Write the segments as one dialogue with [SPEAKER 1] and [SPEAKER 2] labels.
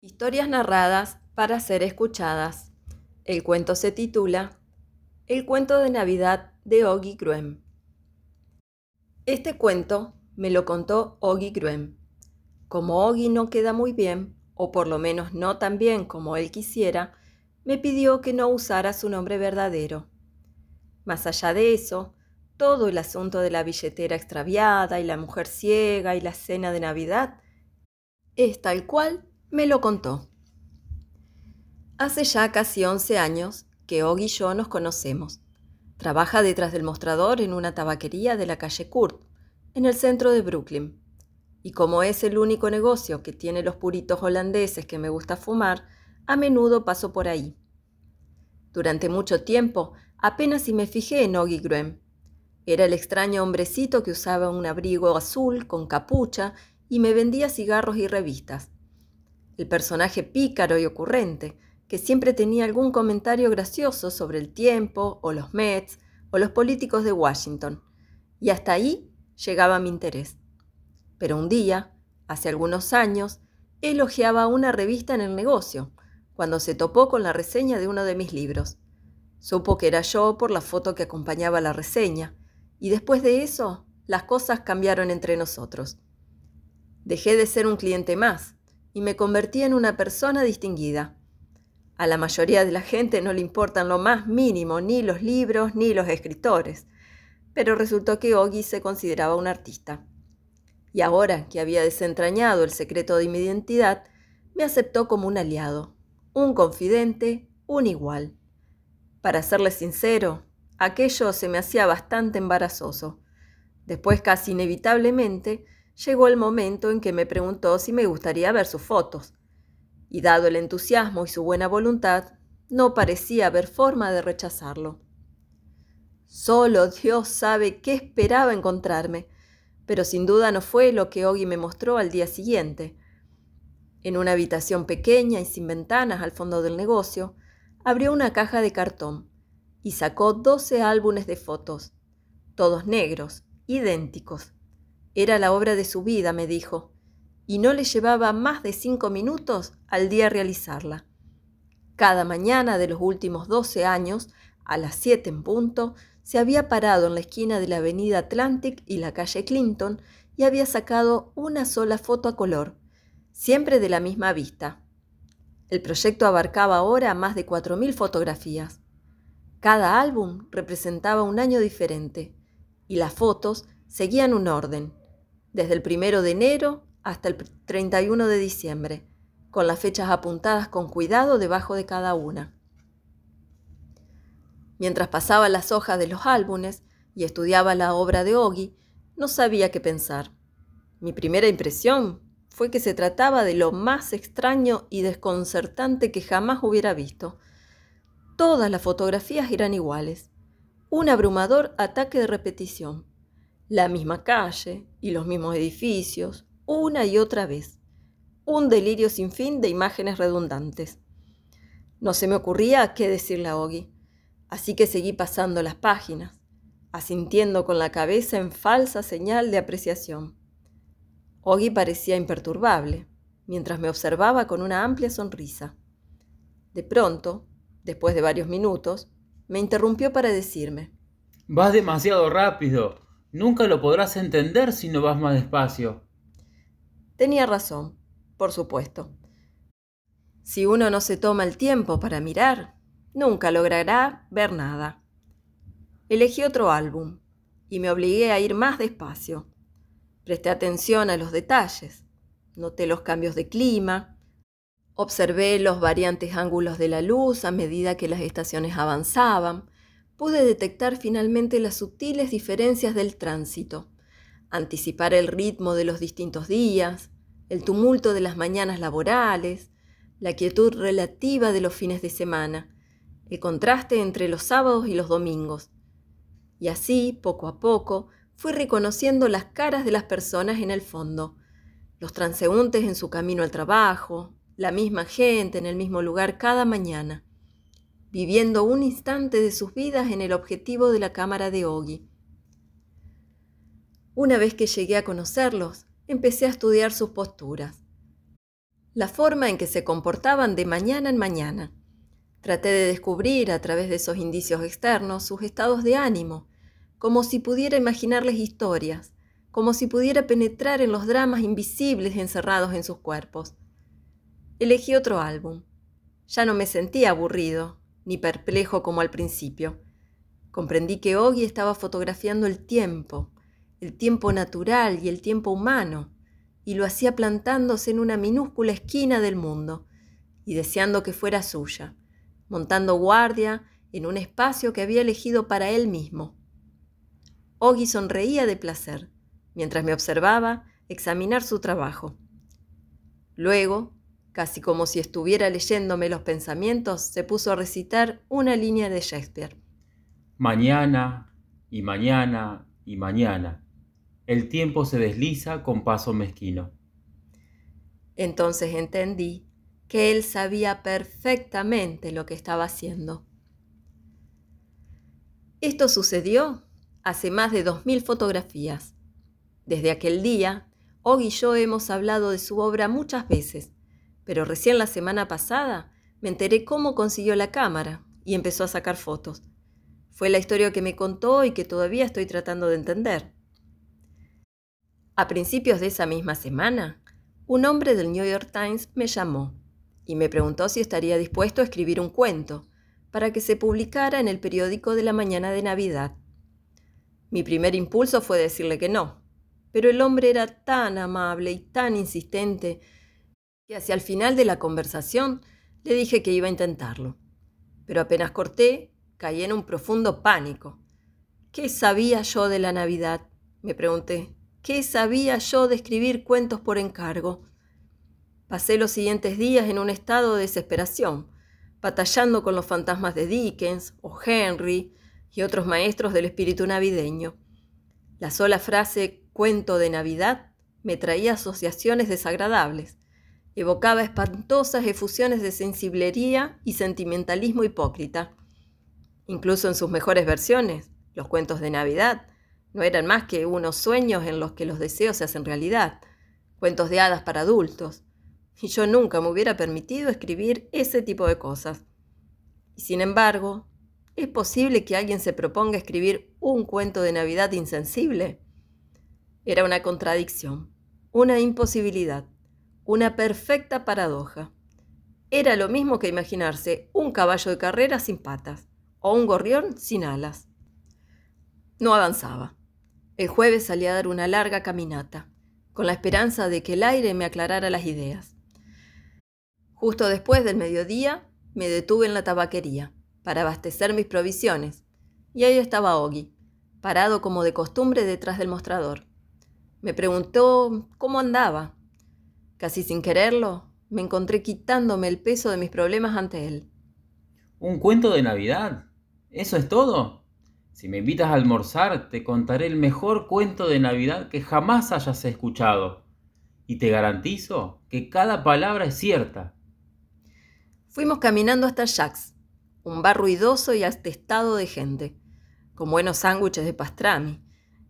[SPEAKER 1] Historias narradas para ser escuchadas. El cuento se titula El cuento de Navidad de Oggy Gruem. Este cuento me lo contó Oggy Gruem. Como Oggy no queda muy bien, o por lo menos no tan bien como él quisiera, me pidió que no usara su nombre verdadero. Más allá de eso, todo el asunto de la billetera extraviada y la mujer ciega y la cena de Navidad es tal cual me lo contó. Hace ya casi 11 años que Og y yo nos conocemos. Trabaja detrás del mostrador en una tabaquería de la calle Kurt, en el centro de Brooklyn. Y como es el único negocio que tiene los puritos holandeses que me gusta fumar, a menudo paso por ahí. Durante mucho tiempo apenas si me fijé en Oggy Gruem. Era el extraño hombrecito que usaba un abrigo azul con capucha y me vendía cigarros y revistas. El personaje pícaro y ocurrente, que siempre tenía algún comentario gracioso sobre el tiempo, o los Mets, o los políticos de Washington. Y hasta ahí llegaba mi interés. Pero un día, hace algunos años, elogiaba una revista en el negocio, cuando se topó con la reseña de uno de mis libros. Supo que era yo por la foto que acompañaba la reseña, y después de eso, las cosas cambiaron entre nosotros. Dejé de ser un cliente más y me convertí en una persona distinguida. A la mayoría de la gente no le importan lo más mínimo ni los libros ni los escritores, pero resultó que Oggy se consideraba un artista. Y ahora que había desentrañado el secreto de mi identidad, me aceptó como un aliado, un confidente, un igual. Para serle sincero, aquello se me hacía bastante embarazoso. Después, casi inevitablemente, llegó el momento en que me preguntó si me gustaría ver sus fotos. Y dado el entusiasmo y su buena voluntad, no parecía haber forma de rechazarlo. Solo Dios sabe qué esperaba encontrarme, pero sin duda no fue lo que Oggy me mostró al día siguiente. En una habitación pequeña y sin ventanas al fondo del negocio, abrió una caja de cartón y sacó doce álbumes de fotos, todos negros, idénticos, era la obra de su vida, me dijo, y no le llevaba más de cinco minutos al día realizarla. Cada mañana de los últimos doce años, a las siete en punto, se había parado en la esquina de la avenida Atlantic y la calle Clinton y había sacado una sola foto a color, siempre de la misma vista. El proyecto abarcaba ahora más de cuatro mil fotografías. Cada álbum representaba un año diferente y las fotos seguían un orden, desde el primero de enero hasta el 31 de diciembre, con las fechas apuntadas con cuidado debajo de cada una. Mientras pasaba las hojas de los álbumes y estudiaba la obra de Oggy, no sabía qué pensar. Mi primera impresión fue que se trataba de lo más extraño y desconcertante que jamás hubiera visto. Todas las fotografías eran iguales. Un abrumador ataque de repetición la misma calle y los mismos edificios, una y otra vez. Un delirio sin fin de imágenes redundantes. No se me ocurría qué decirle a Oggy, así que seguí pasando las páginas, asintiendo con la cabeza en falsa señal de apreciación. Oggy parecía imperturbable, mientras me observaba con una amplia sonrisa. De pronto, después de varios minutos, me interrumpió para decirme,
[SPEAKER 2] Vas demasiado rápido. Nunca lo podrás entender si no vas más despacio.
[SPEAKER 1] Tenía razón, por supuesto. Si uno no se toma el tiempo para mirar, nunca logrará ver nada. Elegí otro álbum y me obligué a ir más despacio. Presté atención a los detalles, noté los cambios de clima, observé los variantes ángulos de la luz a medida que las estaciones avanzaban, pude detectar finalmente las sutiles diferencias del tránsito, anticipar el ritmo de los distintos días, el tumulto de las mañanas laborales, la quietud relativa de los fines de semana, el contraste entre los sábados y los domingos. Y así, poco a poco, fui reconociendo las caras de las personas en el fondo, los transeúntes en su camino al trabajo, la misma gente en el mismo lugar cada mañana viviendo un instante de sus vidas en el objetivo de la cámara de Oggy. Una vez que llegué a conocerlos, empecé a estudiar sus posturas. la forma en que se comportaban de mañana en mañana. Traté de descubrir a través de esos indicios externos sus estados de ánimo, como si pudiera imaginarles historias, como si pudiera penetrar en los dramas invisibles encerrados en sus cuerpos. Elegí otro álbum. Ya no me sentía aburrido, ni perplejo como al principio. Comprendí que Ogi estaba fotografiando el tiempo, el tiempo natural y el tiempo humano, y lo hacía plantándose en una minúscula esquina del mundo, y deseando que fuera suya, montando guardia en un espacio que había elegido para él mismo. Ogi sonreía de placer, mientras me observaba examinar su trabajo. Luego, casi como si estuviera leyéndome los pensamientos, se puso a recitar una línea de Shakespeare.
[SPEAKER 2] Mañana y mañana y mañana. El tiempo se desliza con paso mezquino.
[SPEAKER 1] Entonces entendí que él sabía perfectamente lo que estaba haciendo. Esto sucedió hace más de dos mil fotografías. Desde aquel día, Og y yo hemos hablado de su obra muchas veces, pero recién la semana pasada me enteré cómo consiguió la cámara y empezó a sacar fotos. Fue la historia que me contó y que todavía estoy tratando de entender. A principios de esa misma semana, un hombre del New York Times me llamó y me preguntó si estaría dispuesto a escribir un cuento para que se publicara en el periódico de la mañana de Navidad. Mi primer impulso fue decirle que no, pero el hombre era tan amable y tan insistente que hacia el final de la conversación le dije que iba a intentarlo. Pero apenas corté, Caí en un profundo pánico. ¿Qué sabía yo de la Navidad? me pregunté. ¿Qué sabía yo de escribir cuentos por encargo? Pasé los siguientes días en un estado de desesperación, batallando con los fantasmas de Dickens o Henry y otros maestros del espíritu navideño. La sola frase cuento de Navidad me traía asociaciones desagradables. Evocaba espantosas efusiones de sensiblería y sentimentalismo hipócrita incluso en sus mejores versiones, los cuentos de Navidad, no eran más que unos sueños en los que los deseos se hacen realidad, cuentos de hadas para adultos, y yo nunca me hubiera permitido escribir ese tipo de cosas. Y sin embargo, ¿es posible que alguien se proponga escribir un cuento de Navidad insensible? Era una contradicción, una imposibilidad, una perfecta paradoja. Era lo mismo que imaginarse un caballo de carrera sin patas o un gorrión sin alas. No avanzaba. El jueves salí a dar una larga caminata, con la esperanza de que el aire me aclarara las ideas. Justo después del mediodía me detuve en la tabaquería para abastecer mis provisiones, y ahí estaba Ogi, parado como de costumbre detrás del mostrador. Me preguntó cómo andaba. Casi sin quererlo, me encontré quitándome el peso de mis problemas ante él.
[SPEAKER 2] ¿Un cuento de Navidad? ¿Eso es todo? Si me invitas a almorzar, te contaré el mejor cuento de Navidad que jamás hayas escuchado. Y te garantizo que cada palabra es cierta.
[SPEAKER 1] Fuimos caminando hasta Jack's, un bar ruidoso y atestado de gente, con buenos sándwiches de pastrami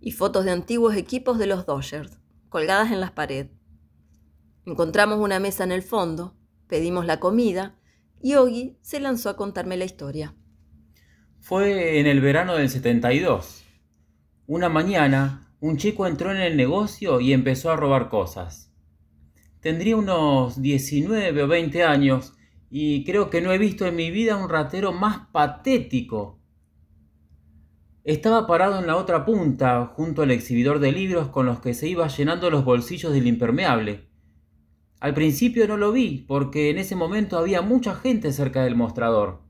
[SPEAKER 1] y fotos de antiguos equipos de los Dodgers, colgadas en las paredes. Encontramos una mesa en el fondo, pedimos la comida y Ogi se lanzó a contarme la historia.
[SPEAKER 2] Fue en el verano del 72. Una mañana, un chico entró en el negocio y empezó a robar cosas. Tendría unos 19 o 20 años y creo que no he visto en mi vida un ratero más patético. Estaba parado en la otra punta, junto al exhibidor de libros con los que se iba llenando los bolsillos del impermeable. Al principio no lo vi, porque en ese momento había mucha gente cerca del mostrador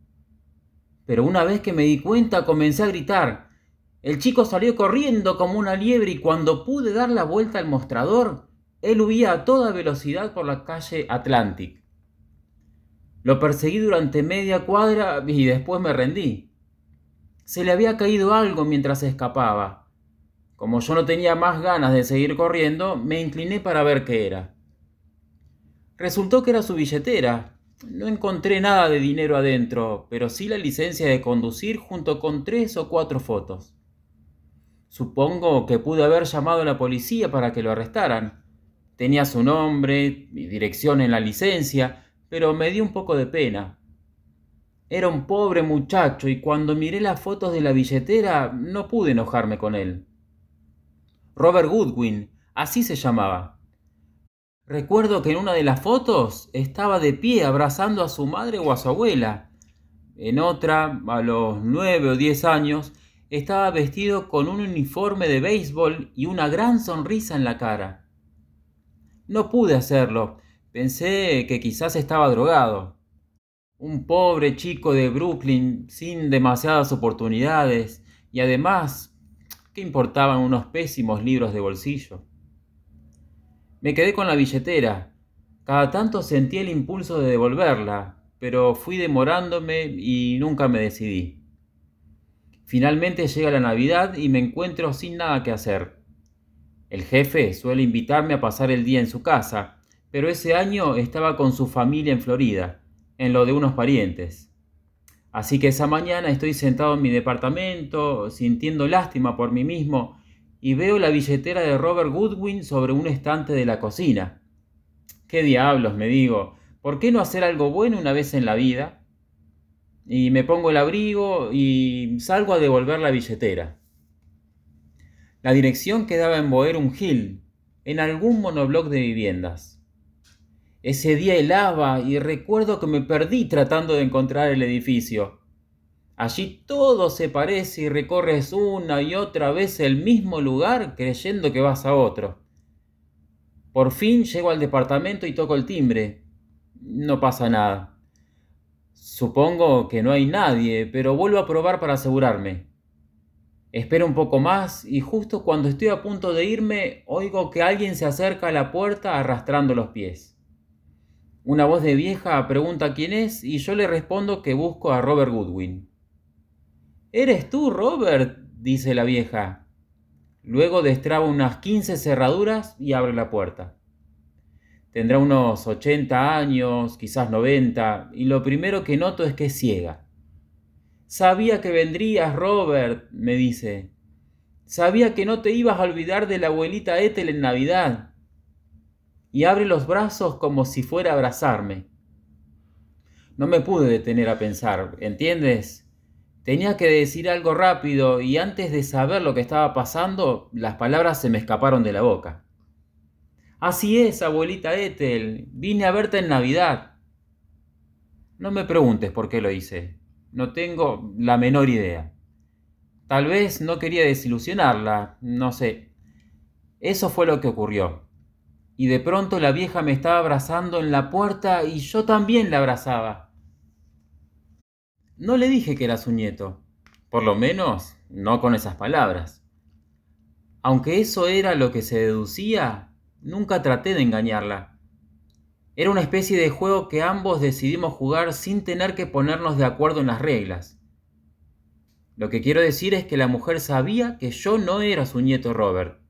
[SPEAKER 2] pero una vez que me di cuenta comencé a gritar. El chico salió corriendo como una liebre y cuando pude dar la vuelta al mostrador, él huía a toda velocidad por la calle Atlantic. Lo perseguí durante media cuadra y después me rendí. Se le había caído algo mientras escapaba. Como yo no tenía más ganas de seguir corriendo, me incliné para ver qué era. Resultó que era su billetera, no encontré nada de dinero adentro, pero sí la licencia de conducir junto con tres o cuatro fotos. Supongo que pude haber llamado a la policía para que lo arrestaran, Tenía su nombre y dirección en la licencia, pero me dio un poco de pena. Era un pobre muchacho y cuando miré las fotos de la billetera no pude enojarme con él. Robert Goodwin, así se llamaba. Recuerdo que en una de las fotos estaba de pie abrazando a su madre o a su abuela. En otra, a los nueve o diez años, estaba vestido con un uniforme de béisbol y una gran sonrisa en la cara. No pude hacerlo. Pensé que quizás estaba drogado. Un pobre chico de Brooklyn sin demasiadas oportunidades y además, ¿qué importaban unos pésimos libros de bolsillo? Me quedé con la billetera. Cada tanto sentí el impulso de devolverla, pero fui demorándome y nunca me decidí. Finalmente llega la Navidad y me encuentro sin nada que hacer. El jefe suele invitarme a pasar el día en su casa, pero ese año estaba con su familia en Florida en lo de unos parientes. Así que esa mañana estoy sentado en mi departamento, sintiendo lástima por mí mismo, y veo la billetera de Robert Goodwin sobre un estante de la cocina. ¿Qué diablos? me digo, ¿por qué no hacer algo bueno una vez en la vida? Y me pongo el abrigo y salgo a devolver la billetera. La dirección quedaba en Boerum Hill, en algún monobloc de viviendas. Ese día helaba y recuerdo que me perdí tratando de encontrar el edificio. Allí todo se parece y recorres una y otra vez el mismo lugar creyendo que vas a otro. Por fin llego al departamento y toco el timbre. No pasa nada. Supongo que no hay nadie, pero vuelvo a probar para asegurarme. Espero un poco más y justo cuando estoy a punto de irme oigo que alguien se acerca a la puerta arrastrando los pies. Una voz de vieja pregunta quién es y yo le respondo que busco a Robert Goodwin. ¿Eres tú, Robert? dice la vieja. Luego destraba unas quince cerraduras y abre la puerta. Tendrá unos ochenta años, quizás noventa, y lo primero que noto es que es ciega. Sabía que vendrías, Robert, me dice. Sabía que no te ibas a olvidar de la abuelita Ethel en Navidad y abre los brazos como si fuera a abrazarme. No me pude detener a pensar, ¿entiendes? Tenía que decir algo rápido y antes de saber lo que estaba pasando, las palabras se me escaparon de la boca. Así es, abuelita Ethel, vine a verte en Navidad. No me preguntes por qué lo hice, no tengo la menor idea. Tal vez no quería desilusionarla, no sé. Eso fue lo que ocurrió y de pronto la vieja me estaba abrazando en la puerta y yo también la abrazaba. No le dije que era su nieto, por lo menos no con esas palabras. Aunque eso era lo que se deducía, nunca traté de engañarla. Era una especie de juego que ambos decidimos jugar sin tener que ponernos de acuerdo en las reglas. Lo que quiero decir es que la mujer sabía que yo no era su nieto Robert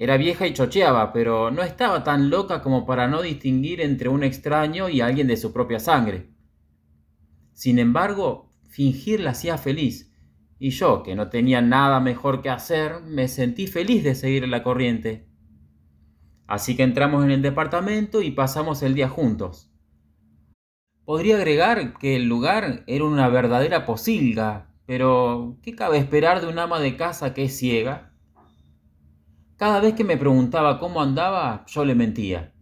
[SPEAKER 2] era vieja y chocheaba, pero no estaba tan loca como para no distinguir entre un extraño y alguien de su propia sangre. Sin embargo, fingir la hacía feliz, y yo, que no tenía nada mejor que hacer, me sentí feliz de seguir la corriente. Así que entramos en el departamento y pasamos el día juntos. Podría agregar que el lugar era una verdadera posilga, pero ¿qué cabe esperar de un ama de casa que es ciega? Cada vez que me preguntaba cómo andaba, yo le mentía.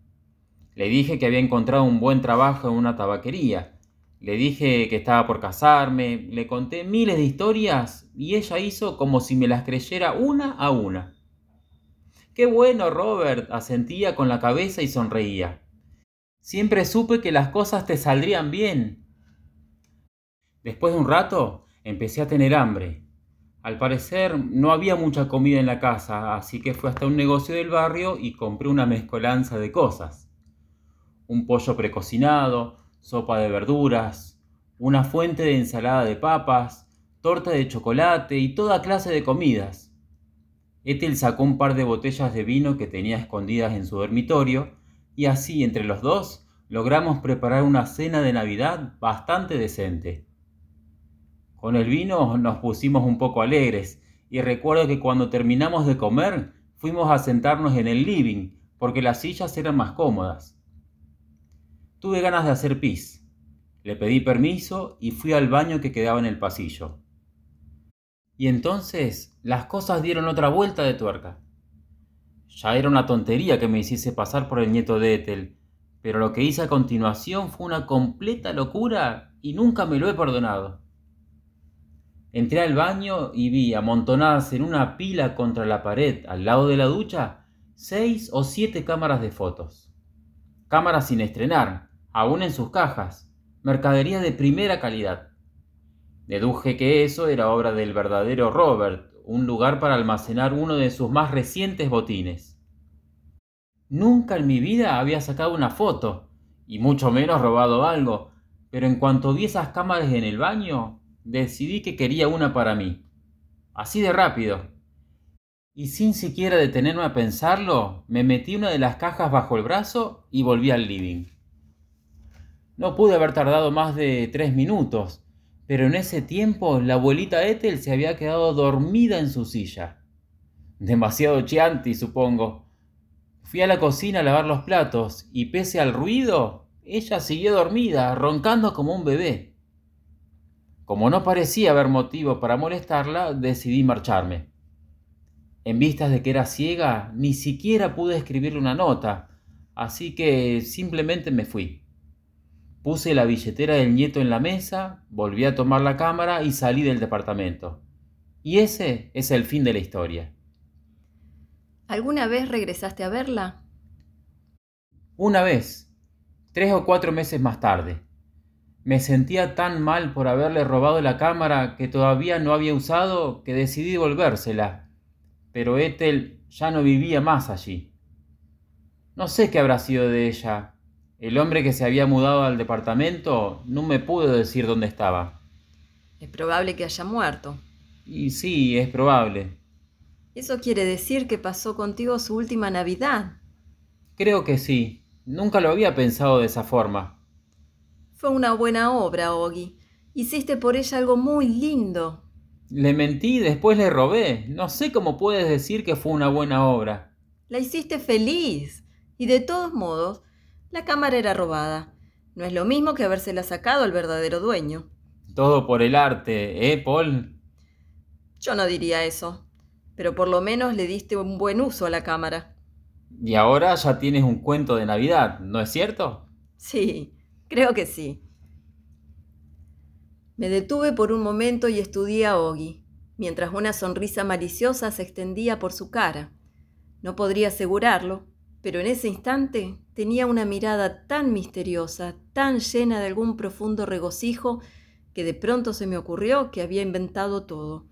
[SPEAKER 2] Le dije que había encontrado un buen trabajo en una tabaquería. Le dije que estaba por casarme, le conté miles de historias y ella hizo como si me las creyera una a una. Qué bueno, Robert, asentía con la cabeza y sonreía. Siempre supe que las cosas te saldrían bien. Después de un rato, empecé a tener hambre al parecer no había mucha comida en la casa, así que fui hasta un negocio del barrio y compré una mezcolanza de cosas. Un pollo precocinado, sopa de verduras, una fuente de ensalada de papas, torta de chocolate y toda clase de comidas. Ethel sacó un par de botellas de vino que tenía escondidas en su dormitorio y así entre los dos logramos preparar una cena de Navidad bastante decente. Con el vino nos pusimos un poco alegres y recuerdo que cuando terminamos de comer fuimos a sentarnos en el living porque las sillas eran más cómodas. Tuve ganas de hacer pis. Le pedí permiso y fui al baño que quedaba en el pasillo. Y entonces las cosas dieron otra vuelta de tuerca. Ya era una tontería que me hiciese pasar por el nieto de Ethel, pero lo que hice a continuación fue una completa locura y nunca me lo he perdonado. Entré al baño y vi amontonadas en una pila contra la pared al lado de la ducha seis o siete cámaras de fotos. Cámaras sin estrenar, aún en sus cajas, mercadería de primera calidad. Deduje que eso era obra del verdadero Robert, un lugar para almacenar uno de sus más recientes botines. Nunca en mi vida había sacado una foto, y mucho menos robado algo, pero en cuanto vi esas cámaras en el baño, decidí que quería una para mí. Así de rápido. Y sin siquiera detenerme a pensarlo, me metí una de las cajas bajo el brazo y volví al living. No pude haber tardado más de tres minutos, pero en ese tiempo la abuelita Ethel se había quedado dormida en su silla. Demasiado chianti, supongo. Fui a la cocina a lavar los platos y pese al ruido, ella siguió dormida, roncando como un bebé. Como no parecía haber motivo para molestarla, decidí marcharme. En vistas de que era ciega, ni siquiera pude escribirle una nota, así que simplemente me fui. Puse la billetera del nieto en la mesa, volví a tomar la cámara y salí del departamento. Y ese es el fin de la historia.
[SPEAKER 1] ¿Alguna vez regresaste a verla?
[SPEAKER 2] Una vez, tres o cuatro meses más tarde. Me sentía tan mal por haberle robado la cámara que todavía no había usado que decidí devolvérsela. Pero Ethel ya no vivía más allí. No sé qué habrá sido de ella. El hombre que se había mudado al departamento no me pudo decir dónde estaba.
[SPEAKER 1] Es probable que haya muerto.
[SPEAKER 2] Y sí, es probable.
[SPEAKER 1] Eso quiere decir que pasó contigo su última Navidad.
[SPEAKER 2] Creo que sí. Nunca lo había pensado de esa forma.
[SPEAKER 1] Fue una buena obra, Ogi. Hiciste por ella algo muy lindo.
[SPEAKER 2] Le mentí y después le robé. No sé cómo puedes decir que fue una buena obra.
[SPEAKER 1] La hiciste feliz. Y de todos modos, la cámara era robada. No es lo mismo que habérsela sacado al verdadero dueño.
[SPEAKER 2] Todo por el arte, ¿eh, Paul?
[SPEAKER 1] Yo no diría eso. Pero por lo menos le diste un buen uso a la cámara.
[SPEAKER 2] Y ahora ya tienes un cuento de Navidad, ¿no es cierto?
[SPEAKER 1] Sí, Creo que sí. Me detuve por un momento y estudié a Ogi, mientras una sonrisa maliciosa se extendía por su cara. No podría asegurarlo, pero en ese instante tenía una mirada tan misteriosa, tan llena de algún profundo regocijo, que de pronto se me ocurrió que había inventado todo.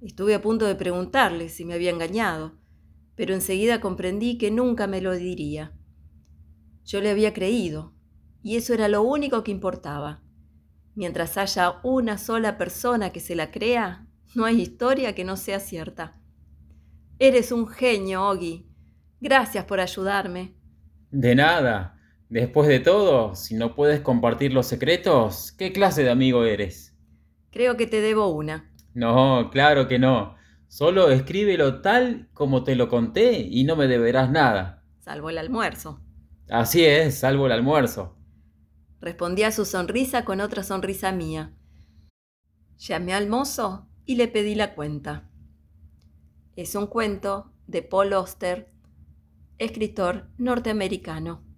[SPEAKER 1] Estuve a punto de preguntarle si me había engañado, pero enseguida comprendí que nunca me lo diría. Yo le había creído, y eso era lo único que importaba. Mientras haya una sola persona que se la crea, no hay historia que no sea cierta. Eres un genio, Ogi. Gracias por ayudarme.
[SPEAKER 2] De nada. Después de todo, si no puedes compartir los secretos, ¿qué clase de amigo eres?
[SPEAKER 1] Creo que te debo una.
[SPEAKER 2] No, claro que no. Solo escríbelo tal como te lo conté y no me deberás nada.
[SPEAKER 1] Salvo el almuerzo.
[SPEAKER 2] Así es, salvo el almuerzo.
[SPEAKER 1] Respondí a su sonrisa con otra sonrisa mía. Llamé al mozo y le pedí la cuenta. Es un cuento de Paul Auster, escritor norteamericano.